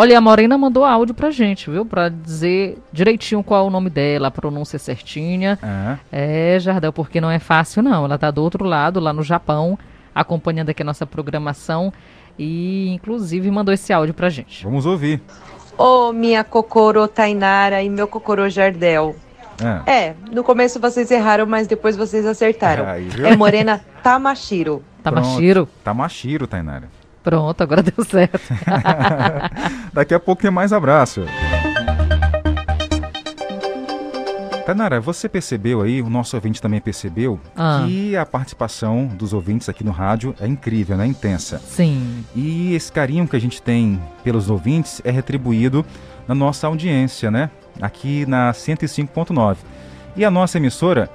Olha, a Morena mandou áudio pra gente, viu? Pra dizer direitinho qual é o nome dela, a pronúncia certinha. Ah, É, Jardel, porque não é fácil, não. Ela tá do outro lado, lá no Japão, acompanhando aqui a nossa programação. E, inclusive, mandou esse áudio pra gente. vamos ouvir. Ô, minha Kokoro Tainara e meu Kokoro Jardel. Ah, É, no começo vocês erraram, mas depois vocês acertaram. Viu? É Morena Tamashiro. Tamashiro? Tamashiro, Tainara. Pronto, agora deu certo. Daqui a pouco tem mais abraço. Tainara, você percebeu aí, o nosso ouvinte também percebeu, Ah. que a participação dos ouvintes aqui no rádio é incrível, né? Intensa. Sim. E esse carinho que a gente tem pelos ouvintes é retribuído na nossa audiência, né? Aqui na 105.9. E a nossa emissora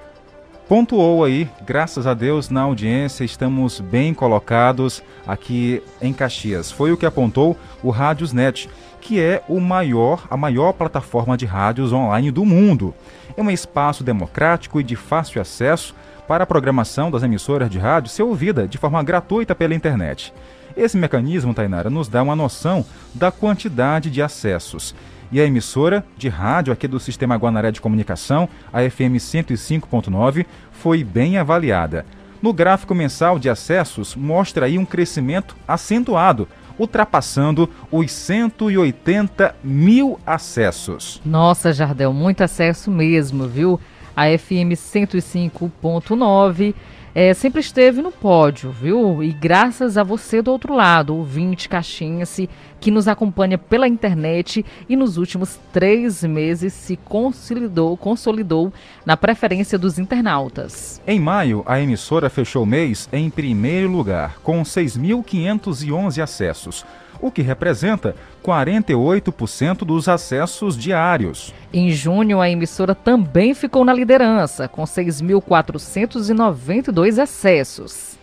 pontuou aí, graças a Deus, na audiência, estamos bem colocados aqui em Caxias. Foi o que apontou o Rádiosnet, que é o maior, a maior plataforma de rádios online do mundo. É um espaço democrático e de fácil acesso para a programação das emissoras de rádio ser ouvida de forma gratuita pela internet. Esse mecanismo, Tainara, nos dá uma noção da quantidade de acessos. E a emissora de rádio aqui do Sistema Guanaré de Comunicação, a FM 105.9, foi bem avaliada. No gráfico mensal de acessos, mostra aí um crescimento acentuado, ultrapassando os 180 mil acessos. Nossa, Jardel, muito acesso mesmo, viu? A FM 105.9 é, sempre esteve no pódio, viu? E graças a você do outro lado, ouvinte caixinha-se, que nos acompanha pela internet e nos últimos três meses se consolidou, consolidou na preferência dos internautas. Em maio, a emissora fechou o mês em primeiro lugar, com 6.511 acessos, o que representa 48% dos acessos diários. Em junho, a emissora também ficou na liderança, com 6.492 acessos.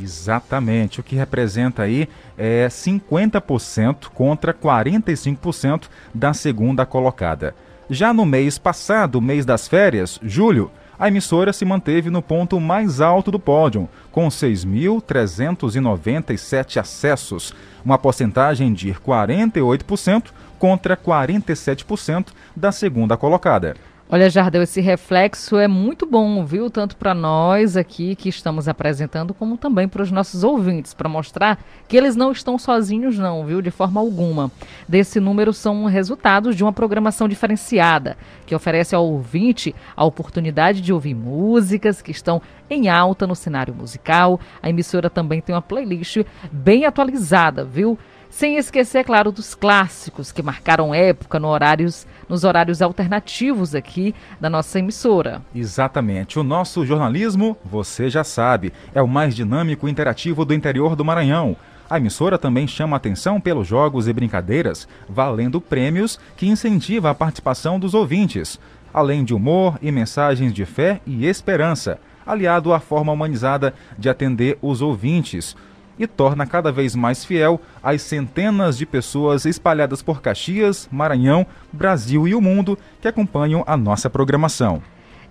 Exatamente, o que representa aí é 50% contra 45% da segunda colocada. Já no mês passado, mês das férias, julho, a emissora se manteve no ponto mais alto do pódio, com 6.397 acessos, uma porcentagem de 48% contra 47% da segunda colocada. Olha, Jardel, esse reflexo é muito bom, viu? Tanto para nós aqui que estamos apresentando, como também para os nossos ouvintes, para mostrar que eles não estão sozinhos, não, viu? De forma alguma. Desse número são resultados de uma programação diferenciada, que oferece ao ouvinte a oportunidade de ouvir músicas que estão em alta no cenário musical. A emissora também tem uma playlist bem atualizada, viu? Sem esquecer, claro, dos clássicos que marcaram época no horários, nos horários alternativos aqui da nossa emissora. Exatamente. O nosso jornalismo, você já sabe, é o mais dinâmico e interativo do interior do Maranhão. A emissora também chama atenção pelos jogos e brincadeiras, valendo prêmios que incentiva a participação dos ouvintes, além de humor e mensagens de fé e esperança, aliado à forma humanizada de atender os ouvintes e torna cada vez mais fiel as centenas de pessoas espalhadas por Caxias, Maranhão, Brasil e o mundo que acompanham a nossa programação.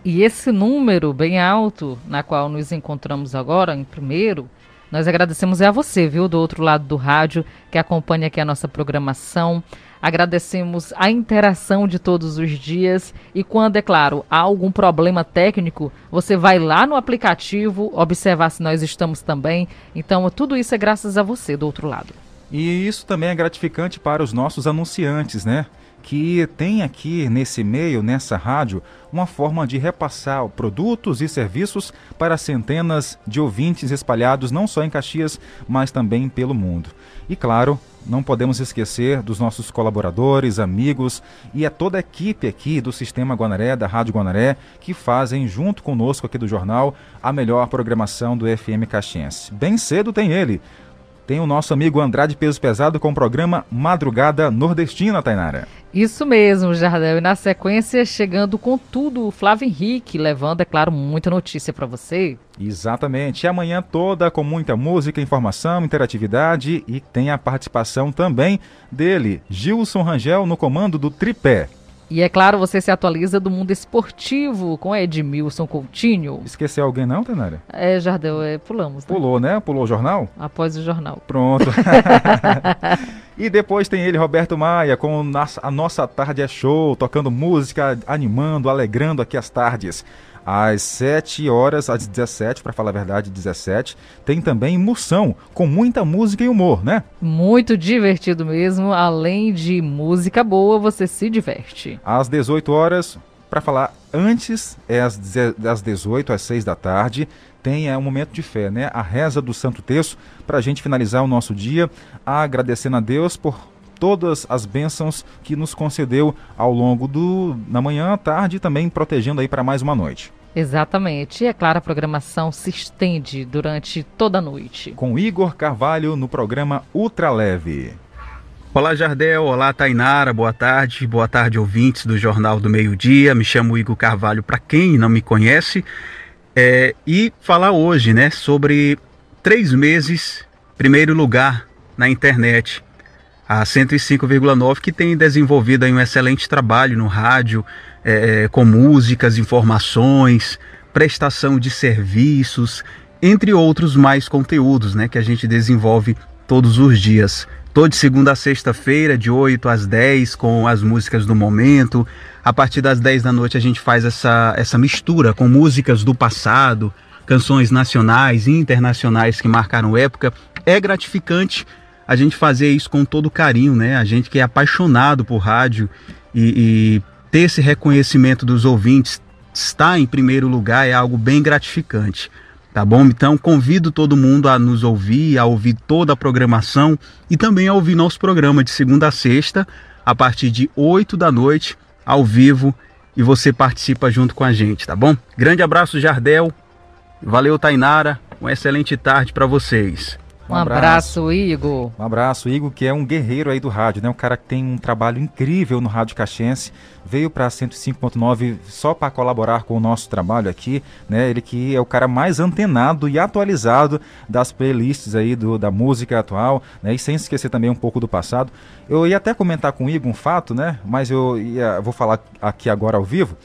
E esse número bem alto, na qual nos encontramos agora, em primeiro, nós agradecemos é a você, viu, do outro lado do rádio, que acompanha aqui a nossa programação. Agradecemos a interação de todos os dias e quando, é claro, há algum problema técnico, você vai lá no aplicativo observar se nós estamos também. Então, tudo isso é graças a você do outro lado. E isso também é gratificante para os nossos anunciantes, né? Que tem aqui nesse meio, nessa rádio, uma forma de repassar produtos e serviços para centenas de ouvintes espalhados não só em Caxias, mas também pelo mundo. E claro, não podemos esquecer dos nossos colaboradores, amigos e a toda a equipe aqui do Sistema Guanaré, da Rádio Guanaré, que fazem junto conosco aqui do jornal a melhor programação do FM Caxiense. Bem cedo tem ele, tem o nosso amigo Andrade Peso Pesado com o programa Madrugada Nordestina, Tainara. Isso mesmo, Jardel. E na sequência, chegando com tudo, o Flávio Henrique, levando, é claro, muita notícia para você. Exatamente. E amanhã toda com muita música, informação, interatividade e tem a participação também dele, Gilson Rangel, no comando do Tripé. E é claro, você se atualiza do mundo esportivo com Edmilson Coutinho. Esqueceu alguém não, Tainara? É, Jardel, é, pulamos. Né? Pulou, né? Pulou o jornal? Após o jornal. Pronto. E depois tem ele, Roberto Maia, com A Nossa Tarde é Show, tocando música, animando, alegrando aqui as tardes. Às 7 horas, às 17, para falar a verdade, 17, tem também Moção, com muita música e humor, né? Muito divertido mesmo. Além de música boa, você se diverte. Às 18 horas, para falar antes, é às, às 18 às 6 da tarde, tem é, um momento de fé, né? A reza do Santo Terço, para a gente finalizar o nosso dia, agradecendo a Deus por todas as bênçãos que nos concedeu ao longo do na manhã, à tarde e também protegendo aí para mais uma noite. Exatamente. E é claro, a programação se estende durante toda a noite. Com Igor Carvalho no programa Ultra Leve. Olá, Jardel. Olá, Tainara. Boa tarde. Boa tarde, ouvintes do Jornal do Meio Dia. Me chamo Igor Carvalho, para quem não me conhece. É, e falar hoje né, sobre três meses, primeiro lugar na internet. A 105,9 que tem desenvolvido um excelente trabalho no rádio, é, é, com músicas, informações, prestação de serviços, entre outros mais conteúdos né, que a gente desenvolve todos os dias. Toda segunda a sexta-feira, de 8 às 10, com as músicas do momento. A partir das 10 da noite a gente faz essa, essa mistura com músicas do passado, canções nacionais e internacionais que marcaram época. É gratificante a gente fazer isso com todo carinho, né? A gente que é apaixonado por rádio e, e ter esse reconhecimento dos ouvintes, estar em primeiro lugar é algo bem gratificante. Tá bom? Então convido todo mundo a nos ouvir, a ouvir toda a programação e também a ouvir nosso programa de segunda a sexta, a partir de 8 da noite, ao vivo, e você participa junto com a gente, tá bom? Grande abraço, Jardel. Valeu, Tainara. Uma excelente tarde para vocês. Um, um abraço, abraço, Igor. Um abraço, Igor, que é um guerreiro aí do rádio, né? Um cara que tem um trabalho incrível no Rádio Caxense. Veio para 105.9 só para colaborar com o nosso trabalho aqui, né? Ele que é o cara mais antenado e atualizado das playlists aí do, da música atual, né? E sem esquecer também um pouco do passado. Eu ia até comentar com o Igor um fato, né? Mas eu ia, vou falar aqui agora ao vivo.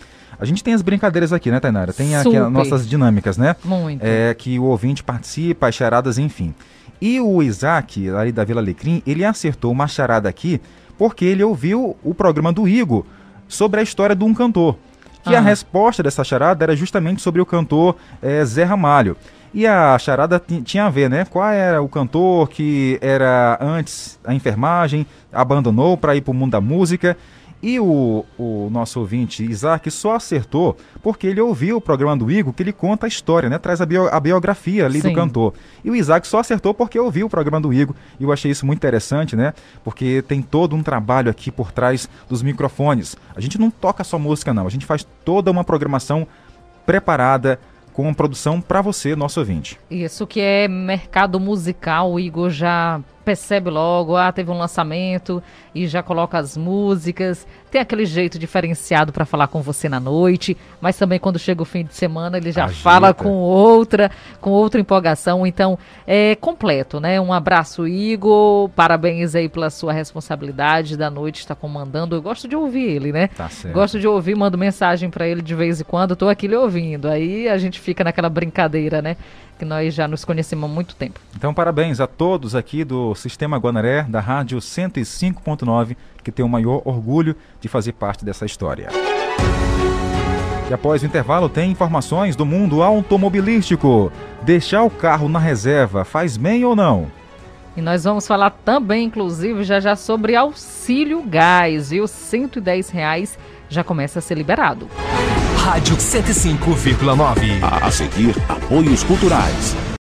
A gente tem as brincadeiras aqui, né, Tainara? Tem aqui as nossas dinâmicas, né? Muito. É, que o ouvinte participa, as charadas, enfim. E o Isaac, ali da Vila Alecrim, ele acertou uma charada aqui porque ele ouviu o programa do Igor sobre a história de um cantor. Que ah. a resposta dessa charada era justamente sobre o cantor é, Zé Ramalho. E a charada tinha a ver, né? Qual era o cantor que era antes a enfermagem, abandonou para ir para o mundo da música e o, o nosso ouvinte Isaac só acertou porque ele ouviu o programa do Igor que ele conta a história, né? Traz a, bio, a biografia ali Sim. do cantor. E o Isaac só acertou porque ouviu o programa do Igor. E eu achei isso muito interessante, né? Porque tem todo um trabalho aqui por trás dos microfones. A gente não toca só música, não. A gente faz toda uma programação preparada com uma produção para você, nosso ouvinte. Isso que é mercado musical, o Igor já percebe logo, ah, teve um lançamento e já coloca as músicas. Tem aquele jeito diferenciado para falar com você na noite, mas também quando chega o fim de semana ele já Agita. fala com outra, com outra empolgação. Então, é completo, né? Um abraço, Igor. Parabéns aí pela sua responsabilidade da noite está comandando. Eu gosto de ouvir ele, né? Tá certo. Gosto de ouvir, mando mensagem para ele de vez em quando. Estou aqui lhe ouvindo. Aí a gente fica naquela brincadeira, né? que nós já nos conhecemos há muito tempo. Então, parabéns a todos aqui do Sistema Guanaré, da Rádio 105.9, que tem o maior orgulho de fazer parte dessa história. E após o intervalo tem informações do mundo automobilístico. Deixar o carro na reserva faz bem ou não? E nós vamos falar também, inclusive, já já sobre auxílio gás, viu? 110 reais já começa a ser liberado. Rádio 105,9. A seguir, apoios culturais.